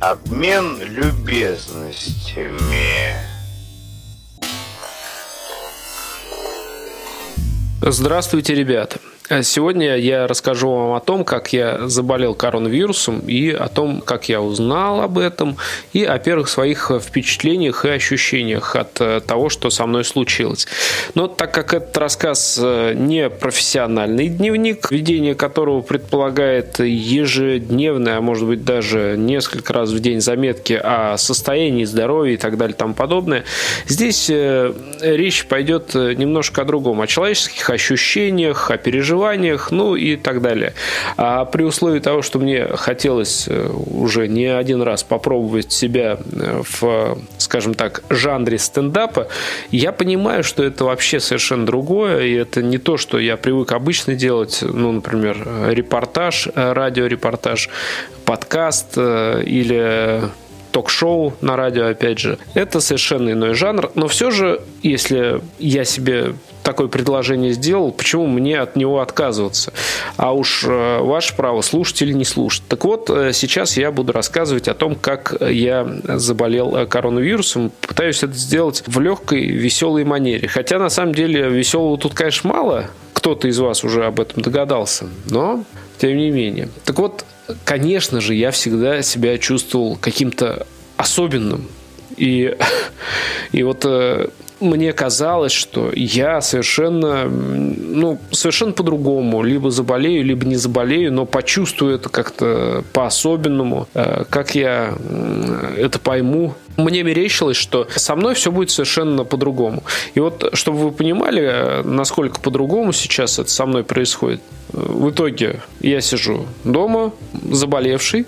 Обмен любезностями. Здравствуйте, ребята. А сегодня я расскажу вам о том, как я заболел коронавирусом и о том, как я узнал об этом и о первых своих впечатлениях и ощущениях от э, того, что со мной случилось. Но так как этот рассказ э, не профессиональный дневник, ведение которого предполагает ежедневное, а может быть даже несколько раз в день заметки о состоянии здоровья и так далее и тому подобное, здесь э, речь пойдет немножко о другом, о человеческих ощущениях, о переживаниях переживаниях, ну и так далее. А при условии того, что мне хотелось э, уже не один раз попробовать себя э, в, скажем так, жанре стендапа, я понимаю, что это вообще совершенно другое, и это не то, что я привык обычно делать, ну, например, репортаж, э, радиорепортаж, подкаст или ток-шоу на радио, опять же. Это совершенно иной жанр, но все же, если я себе такое предложение сделал, почему мне от него отказываться? А уж э, ваше право, слушать или не слушать. Так вот, э, сейчас я буду рассказывать о том, как я заболел э, коронавирусом. Пытаюсь это сделать в легкой, веселой манере. Хотя, на самом деле, веселого тут, конечно, мало. Кто-то из вас уже об этом догадался. Но, тем не менее. Так вот, конечно же, я всегда себя чувствовал каким-то особенным. И, и вот мне казалось, что я совершенно, ну, совершенно по-другому. Либо заболею, либо не заболею, но почувствую это как-то по-особенному. Э, как я это пойму, мне мерещилось, что со мной все будет совершенно по-другому. И вот, чтобы вы понимали, насколько по-другому сейчас это со мной происходит, в итоге я сижу дома, заболевший,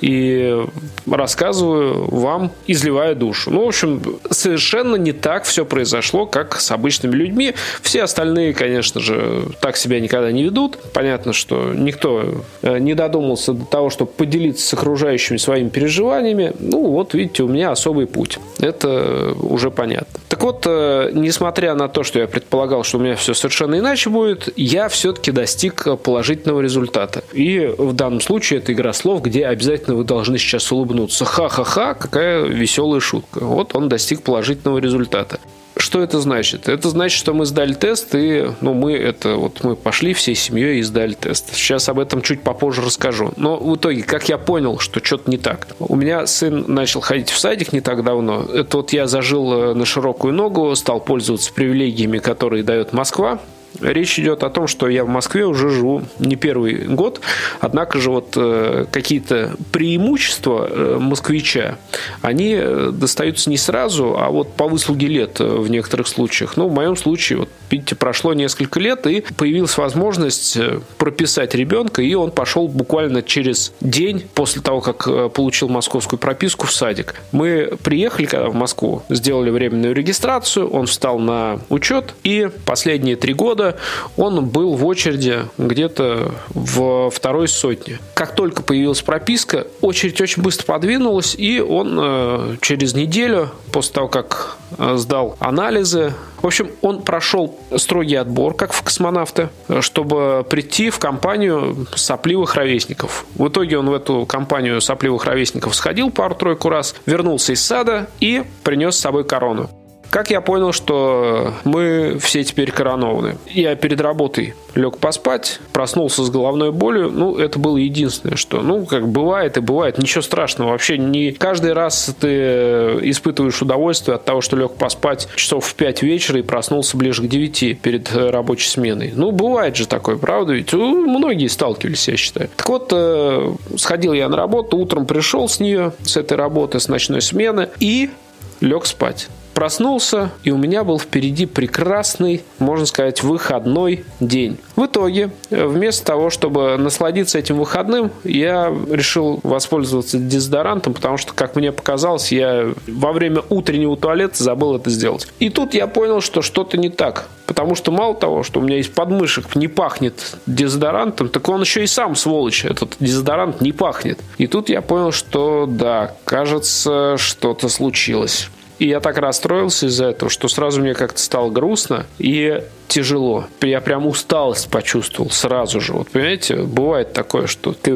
и рассказываю вам, изливая душу. Ну, в общем, совершенно не так все произошло, как с обычными людьми. Все остальные, конечно же, так себя никогда не ведут. Понятно, что никто э, не додумался до того, чтобы поделиться с окружающими своими переживаниями. Ну, вот, видите, у меня особый путь. Это уже понятно. Так вот, э, несмотря на то, что я предполагал, что у меня все совершенно иначе будет, я все-таки достиг положительного результата. И в данном случае это игра слов, где обязательно вы должны сейчас улыбнуться. Ха-ха-ха, какая веселая шутка. Вот он достиг положительного результата. Что это значит? Это значит, что мы сдали тест, и ну, мы это вот мы пошли всей семьей и сдали тест. Сейчас об этом чуть попозже расскажу. Но в итоге, как я понял, что что-то не так. У меня сын начал ходить в садик не так давно. Это вот я зажил э, на широкую ногу, стал пользоваться привилегиями, которые дает Москва. Речь идет о том, что я в Москве уже живу не первый год, однако же вот э, какие-то преимущества э, москвича, они э, достаются не сразу, а вот по выслуге лет в некоторых случаях. Ну, в моем случае, вот видите, прошло несколько лет, и появилась возможность прописать ребенка, и он пошел буквально через день после того, как получил московскую прописку в садик. Мы приехали когда в Москву, сделали временную регистрацию, он встал на учет, и последние три года года он был в очереди где-то в второй сотне. Как только появилась прописка, очередь очень быстро подвинулась, и он э, через неделю, после того, как э, сдал анализы, в общем, он прошел строгий отбор, как в космонавты, чтобы прийти в компанию сопливых ровесников. В итоге он в эту компанию сопливых ровесников сходил пару-тройку раз, вернулся из сада и принес с собой корону. Как я понял, что мы все теперь коронованы. Я перед работой лег поспать, проснулся с головной болью. Ну, это было единственное, что, ну, как бывает и бывает, ничего страшного. Вообще не каждый раз ты испытываешь удовольствие от того, что лег поспать часов в 5 вечера и проснулся ближе к 9 перед рабочей сменой. Ну, бывает же такое, правда? Ведь многие сталкивались, я считаю. Так вот, э, сходил я на работу, утром пришел с нее, с этой работы, с ночной смены и лег спать. Проснулся, и у меня был впереди прекрасный, можно сказать, выходной день. В итоге, вместо того, чтобы насладиться этим выходным, я решил воспользоваться дезодорантом, потому что, как мне показалось, я во время утреннего туалета забыл это сделать. И тут я понял, что что-то не так. Потому что мало того, что у меня из подмышек не пахнет дезодорантом, так он еще и сам, сволочь, этот дезодорант не пахнет. И тут я понял, что да, кажется, что-то случилось. И я так расстроился из-за этого, что сразу мне как-то стало грустно и тяжело. Я прям усталость почувствовал сразу же. Вот понимаете, бывает такое, что ты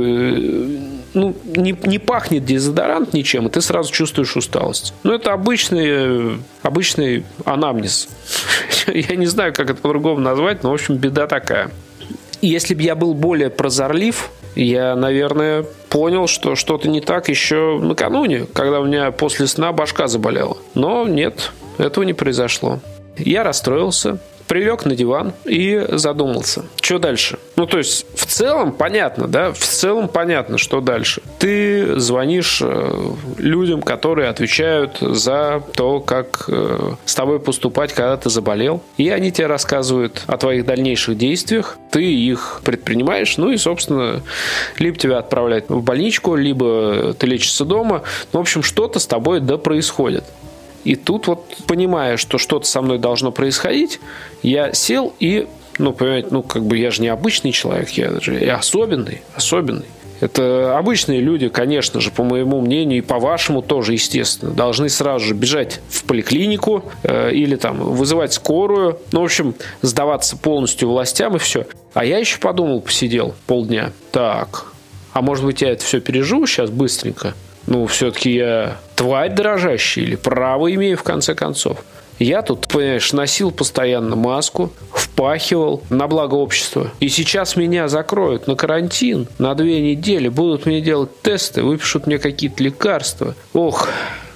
ну, не, не пахнет дезодорант ничем, и ты сразу чувствуешь усталость. Ну, это обычный, обычный анамнез. Я не знаю, как это по-другому назвать, но, в общем, беда такая. Если бы я был более прозорлив, я, наверное, понял, что что-то не так еще накануне, когда у меня после сна башка заболела. Но нет, этого не произошло. Я расстроился, прилег на диван и задумался, что дальше. Ну, то есть, в целом понятно, да, в целом понятно, что дальше. Ты звонишь э, людям, которые отвечают за то, как э, с тобой поступать, когда ты заболел, и они тебе рассказывают о твоих дальнейших действиях, ты их предпринимаешь, ну и, собственно, либо тебя отправляют в больничку, либо ты лечишься дома. Ну, в общем, что-то с тобой да происходит. И тут вот, понимая, что что-то со мной должно происходить, я сел и, ну, понимаете, ну, как бы я же не обычный человек, я же я особенный, особенный. Это обычные люди, конечно же, по моему мнению, и по вашему тоже, естественно, должны сразу же бежать в поликлинику э, или там вызывать скорую, ну, в общем, сдаваться полностью властям и все. А я еще подумал, посидел полдня. Так, а может быть, я это все переживу сейчас быстренько? Ну, все-таки я тварь дрожащая или право имею в конце концов. Я тут, понимаешь, носил постоянно маску, впахивал на благо общества. И сейчас меня закроют на карантин на две недели, будут мне делать тесты, выпишут мне какие-то лекарства. Ох,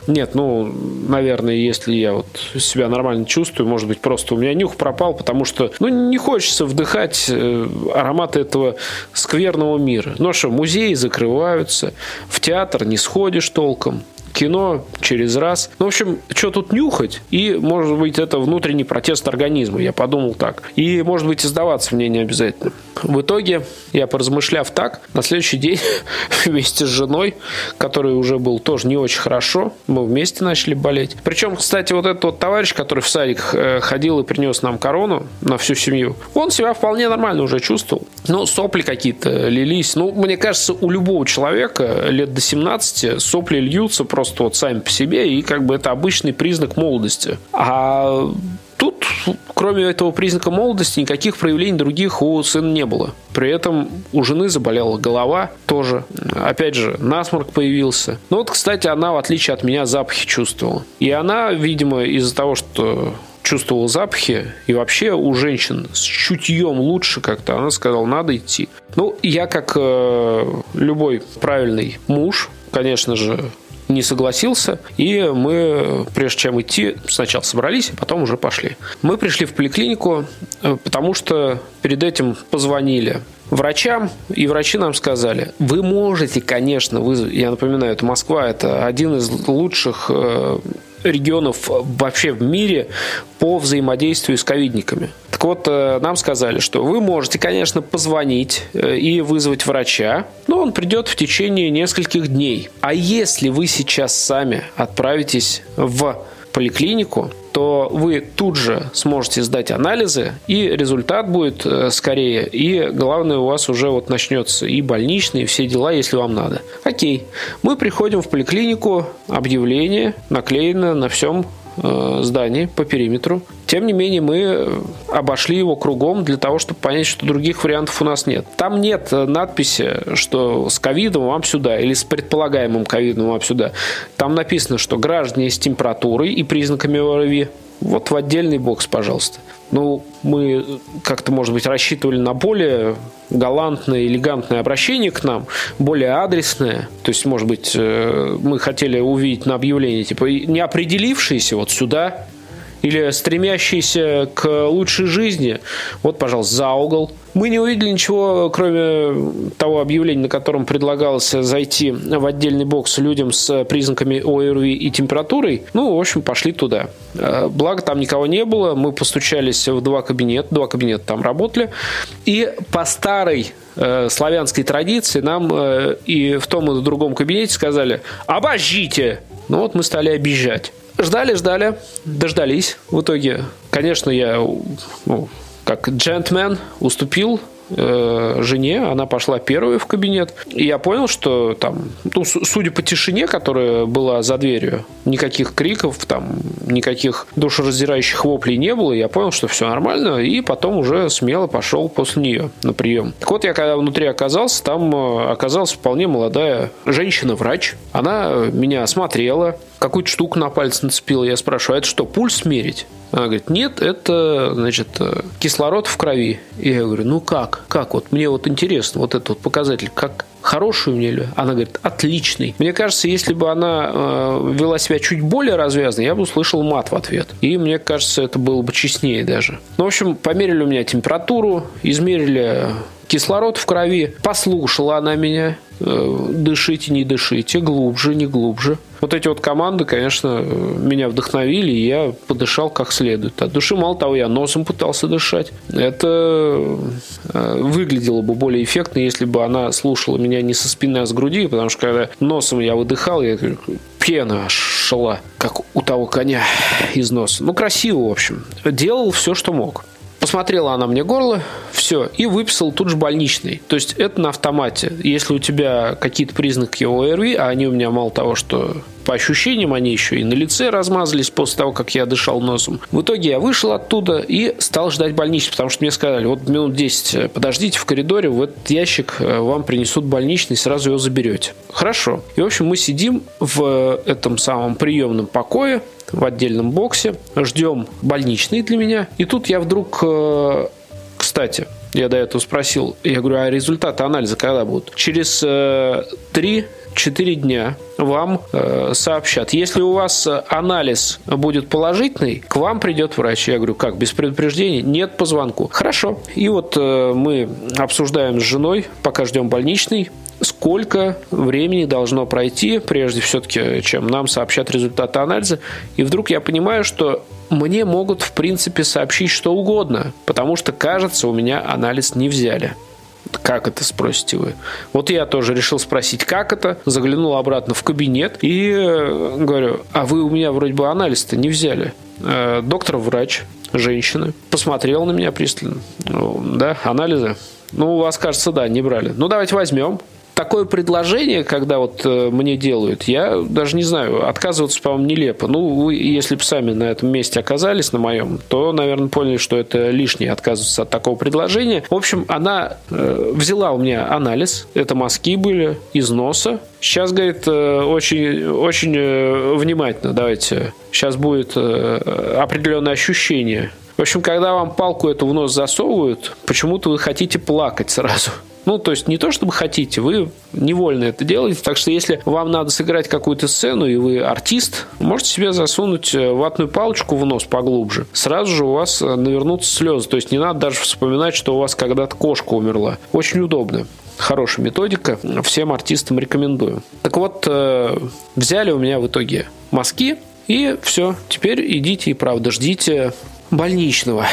нет, ну, наверное, если я вот себя нормально чувствую, может быть, просто у меня нюх пропал, потому что, ну, не хочется вдыхать э, ароматы этого скверного мира. Ну, а что, музеи закрываются, в театр не сходишь толком, кино через раз. Ну, в общем, что тут нюхать? И, может быть, это внутренний протест организма. Я подумал так. И, может быть, издаваться мне не обязательно. В итоге, я поразмышляв так, на следующий день вместе с женой, который уже был тоже не очень хорошо, мы вместе начали болеть. Причем, кстати, вот этот вот товарищ, который в садик э, ходил и принес нам корону на всю семью, он себя вполне нормально уже чувствовал. Ну, сопли какие-то лились. Ну, мне кажется, у любого человека лет до 17 сопли льются просто вот сами по себе, и как бы это обычный признак молодости. А Тут, кроме этого признака молодости, никаких проявлений других у сына не было. При этом у жены заболела голова тоже. Опять же, насморк появился. Но вот, кстати, она, в отличие от меня, запахи чувствовала. И она, видимо, из-за того, что чувствовал запахи, и вообще у женщин с чутьем лучше как-то, она сказала, надо идти. Ну, я как э, любой правильный муж, конечно же, не согласился, и мы, прежде чем идти, сначала собрались, а потом уже пошли. Мы пришли в поликлинику, э, потому что перед этим позвонили врачам, и врачи нам сказали, вы можете, конечно, вызвать, я напоминаю, это Москва, это один из лучших э, регионов вообще в мире по взаимодействию с ковидниками. Так вот, э, нам сказали, что вы можете, конечно, позвонить э, и вызвать врача, но он придет в течение нескольких дней. А если вы сейчас сами отправитесь в поликлинику, то вы тут же сможете сдать анализы, и результат будет э, скорее, и главное, у вас уже вот начнется и больничный, и все дела, если вам надо. Окей, мы приходим в поликлинику, объявление наклеено на всем Э, здании по периметру. Тем не менее, мы обошли его кругом для того, чтобы понять, что других вариантов у нас нет. Там нет надписи, что с ковидом вам сюда, или с предполагаемым ковидом вам сюда. Там написано, что граждане с температурой и признаками ОРВИ вот в отдельный бокс, пожалуйста. Ну, мы как-то, может быть, рассчитывали на более галантное, элегантное обращение к нам, более адресное. То есть, может быть, э, мы хотели увидеть на объявлении, типа, не определившиеся вот сюда, или стремящиеся к лучшей жизни, вот, пожалуйста, за угол. Мы не увидели ничего, кроме того объявления, на котором предлагалось зайти в отдельный бокс людям с признаками ОРВИ и температурой. Ну, в общем, пошли туда. Э, благо, там никого не было. Мы постучались в два кабинета. Два кабинета там работали. И по старой э, славянской традиции нам э, и в том и в другом кабинете сказали «Обождите!» Ну вот мы стали обижать. Ждали, ждали, дождались. В итоге, конечно, я ну, как джентльмен уступил э, жене, она пошла первой в кабинет, и я понял, что там, ну, судя по тишине, которая была за дверью, никаких криков, там, никаких душераздирающих воплей не было, я понял, что все нормально, и потом уже смело пошел после нее на прием. Так вот, я когда внутри оказался, там э, оказалась вполне молодая женщина-врач. Она меня осмотрела, какую-то штуку на палец нацепила. Я спрашиваю, а это что, пульс мерить? Она говорит, нет, это, значит, э, кислород в крови. И я говорю, ну как? Как? Вот мне вот интересно, вот этот вот показатель, как хороший у меня ли? Она говорит, отличный. Мне кажется, если бы она э, вела себя чуть более развязно, я бы услышал мат в ответ. И мне кажется, это было бы честнее даже. Ну, в общем, померили у меня температуру, измерили кислород в крови. Послушала она меня. Э, дышите, не дышите, глубже, не глубже. Вот эти вот команды, конечно, меня вдохновили, и я подышал как следует. От души, мало того, я носом пытался дышать. Это э, выглядело бы более эффектно, если бы она слушала меня не со спины, а с груди, потому что когда носом я выдыхал, я пена шла, как у того коня из носа. Ну, красиво, в общем. Делал все, что мог. Посмотрела она мне горло, все, и выписал тут же больничный. То есть это на автомате. Если у тебя какие-то признаки ОРВИ, а они у меня мало того, что по ощущениям они еще и на лице размазались после того, как я дышал носом. В итоге я вышел оттуда и стал ждать больничный, потому что мне сказали, вот минут 10 подождите в коридоре, в этот ящик э, вам принесут больничный, сразу его заберете. Хорошо. И, в общем, мы сидим в этом самом приемном покое, в отдельном боксе, ждем больничный для меня. И тут я вдруг, э, кстати, я до этого спросил, я говорю, а результаты анализа когда будут? Через э, три 4 дня вам э, сообщат. Если у вас анализ будет положительный, к вам придет врач. Я говорю, как, без предупреждения? Нет по звонку. Хорошо. И вот э, мы обсуждаем с женой, пока ждем больничный, сколько времени должно пройти, прежде все-таки, чем нам сообщат результаты анализа. И вдруг я понимаю, что мне могут, в принципе, сообщить что угодно, потому что, кажется, у меня анализ не взяли. Как это, спросите вы? Вот я тоже решил спросить, как это. Заглянул обратно в кабинет и э, говорю, а вы у меня вроде бы анализ-то не взяли. Э, доктор-врач, женщина, посмотрел на меня пристально. Ну, да, анализы? Ну, у вас, кажется, да, не брали. Ну, давайте возьмем такое предложение, когда вот э, мне делают, я даже не знаю, отказываться, по-моему, нелепо. Ну, вы, если бы сами на этом месте оказались, на моем, то, наверное, поняли, что это лишнее отказываться от такого предложения. В общем, она э, взяла у меня анализ, это мазки были из носа. Сейчас, говорит, э, очень, очень э, внимательно, давайте, сейчас будет э, определенное ощущение. В общем, когда вам палку эту в нос засовывают, почему-то вы хотите плакать сразу. Ну, то есть не то, чтобы хотите, вы невольно это делаете. Так что если вам надо сыграть какую-то сцену, и вы артист, можете себе засунуть э, ватную палочку в нос поглубже. Сразу же у вас э, навернутся слезы. То есть не надо даже вспоминать, что у вас когда-то кошка умерла. Очень удобно хорошая методика, всем артистам рекомендую. Так вот, э, взяли у меня в итоге мазки, и все, теперь идите и правда ждите больничного.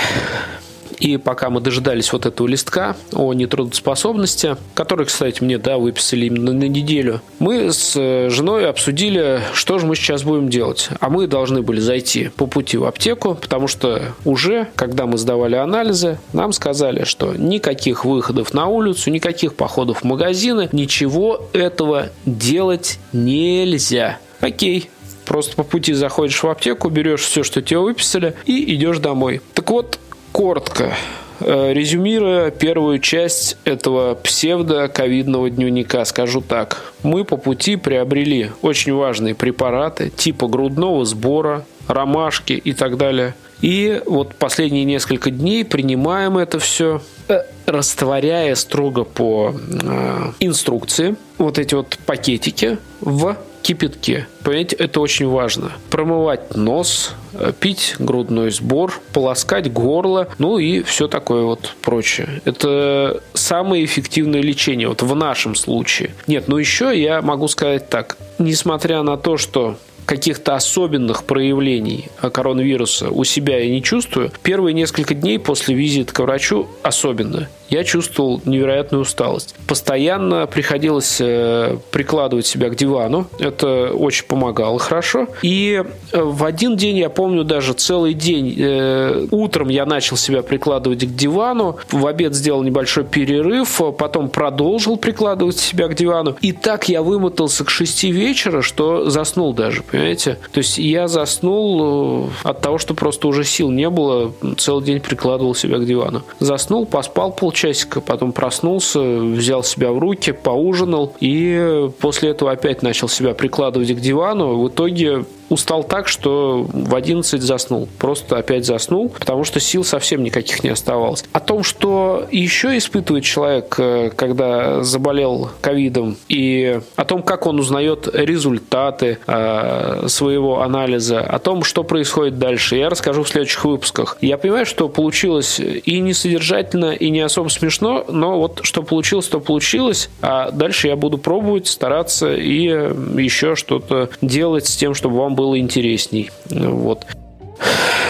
И пока мы дожидались вот этого листка о нетрудоспособности, который, кстати, мне, да, выписали именно на неделю, мы с э, женой обсудили, что же мы сейчас будем делать. А мы должны были зайти по пути в аптеку, потому что уже, когда мы сдавали анализы, нам сказали, что никаких выходов на улицу, никаких походов в магазины, ничего этого делать нельзя. Окей, Просто по пути заходишь в аптеку, берешь все, что тебе выписали, и идешь домой. Так вот, коротко, э, резюмируя первую часть этого псевдо-ковидного дневника, скажу так. Мы по пути приобрели очень важные препараты типа грудного сбора, ромашки и так далее. И вот последние несколько дней принимаем это все, э, растворяя строго по э, инструкции вот эти вот пакетики в кипятке. Понимаете, это очень важно. Промывать нос, э, пить грудной сбор, полоскать горло, ну и все такое вот прочее. Это самое эффективное лечение вот в нашем случае. Нет, ну еще я могу сказать так. Несмотря на то, что каких-то особенных проявлений коронавируса у себя я не чувствую. Первые несколько дней после визита к врачу особенно. Я чувствовал невероятную усталость. Постоянно приходилось э, прикладывать себя к дивану. Это очень помогало хорошо. И э, в один день, я помню, даже целый день, э, утром я начал себя прикладывать к дивану, в обед сделал небольшой перерыв, потом продолжил прикладывать себя к дивану. И так я вымотался к 6 вечера, что заснул даже, понимаете? То есть я заснул от того, что просто уже сил не было, целый день прикладывал себя к дивану. Заснул, поспал полчасика, потом проснулся, взял себя в руки, поужинал и после этого опять начал себя прикладывать к дивану. В итоге устал так, что в 11 заснул. Просто опять заснул, потому что сил совсем никаких не оставалось. О том, что еще испытывает человек, э, когда заболел ковидом, и о том, как он узнает результаты э, своего анализа, о том, что происходит дальше, я расскажу в следующих выпусках. Я понимаю, что получилось и не содержательно, и не особо смешно, но вот что получилось, то получилось, а дальше я буду пробовать, стараться и еще что-то делать с тем, чтобы вам было было интересней. Вот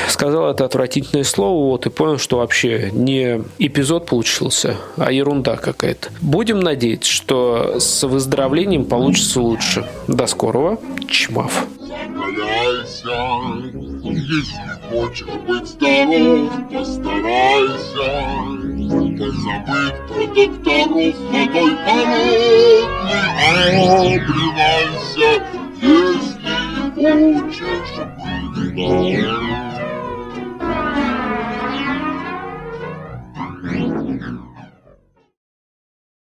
сказал это отвратительное слово, вот, и понял, что вообще не эпизод получился, а ерунда какая-то. Будем надеяться, что с выздоровлением получится лучше. До скорого. Чмав. Если хочешь быть здоров, постарайся Позабыть про докторов водой холодной Обливайся, если хочешь быть здоров.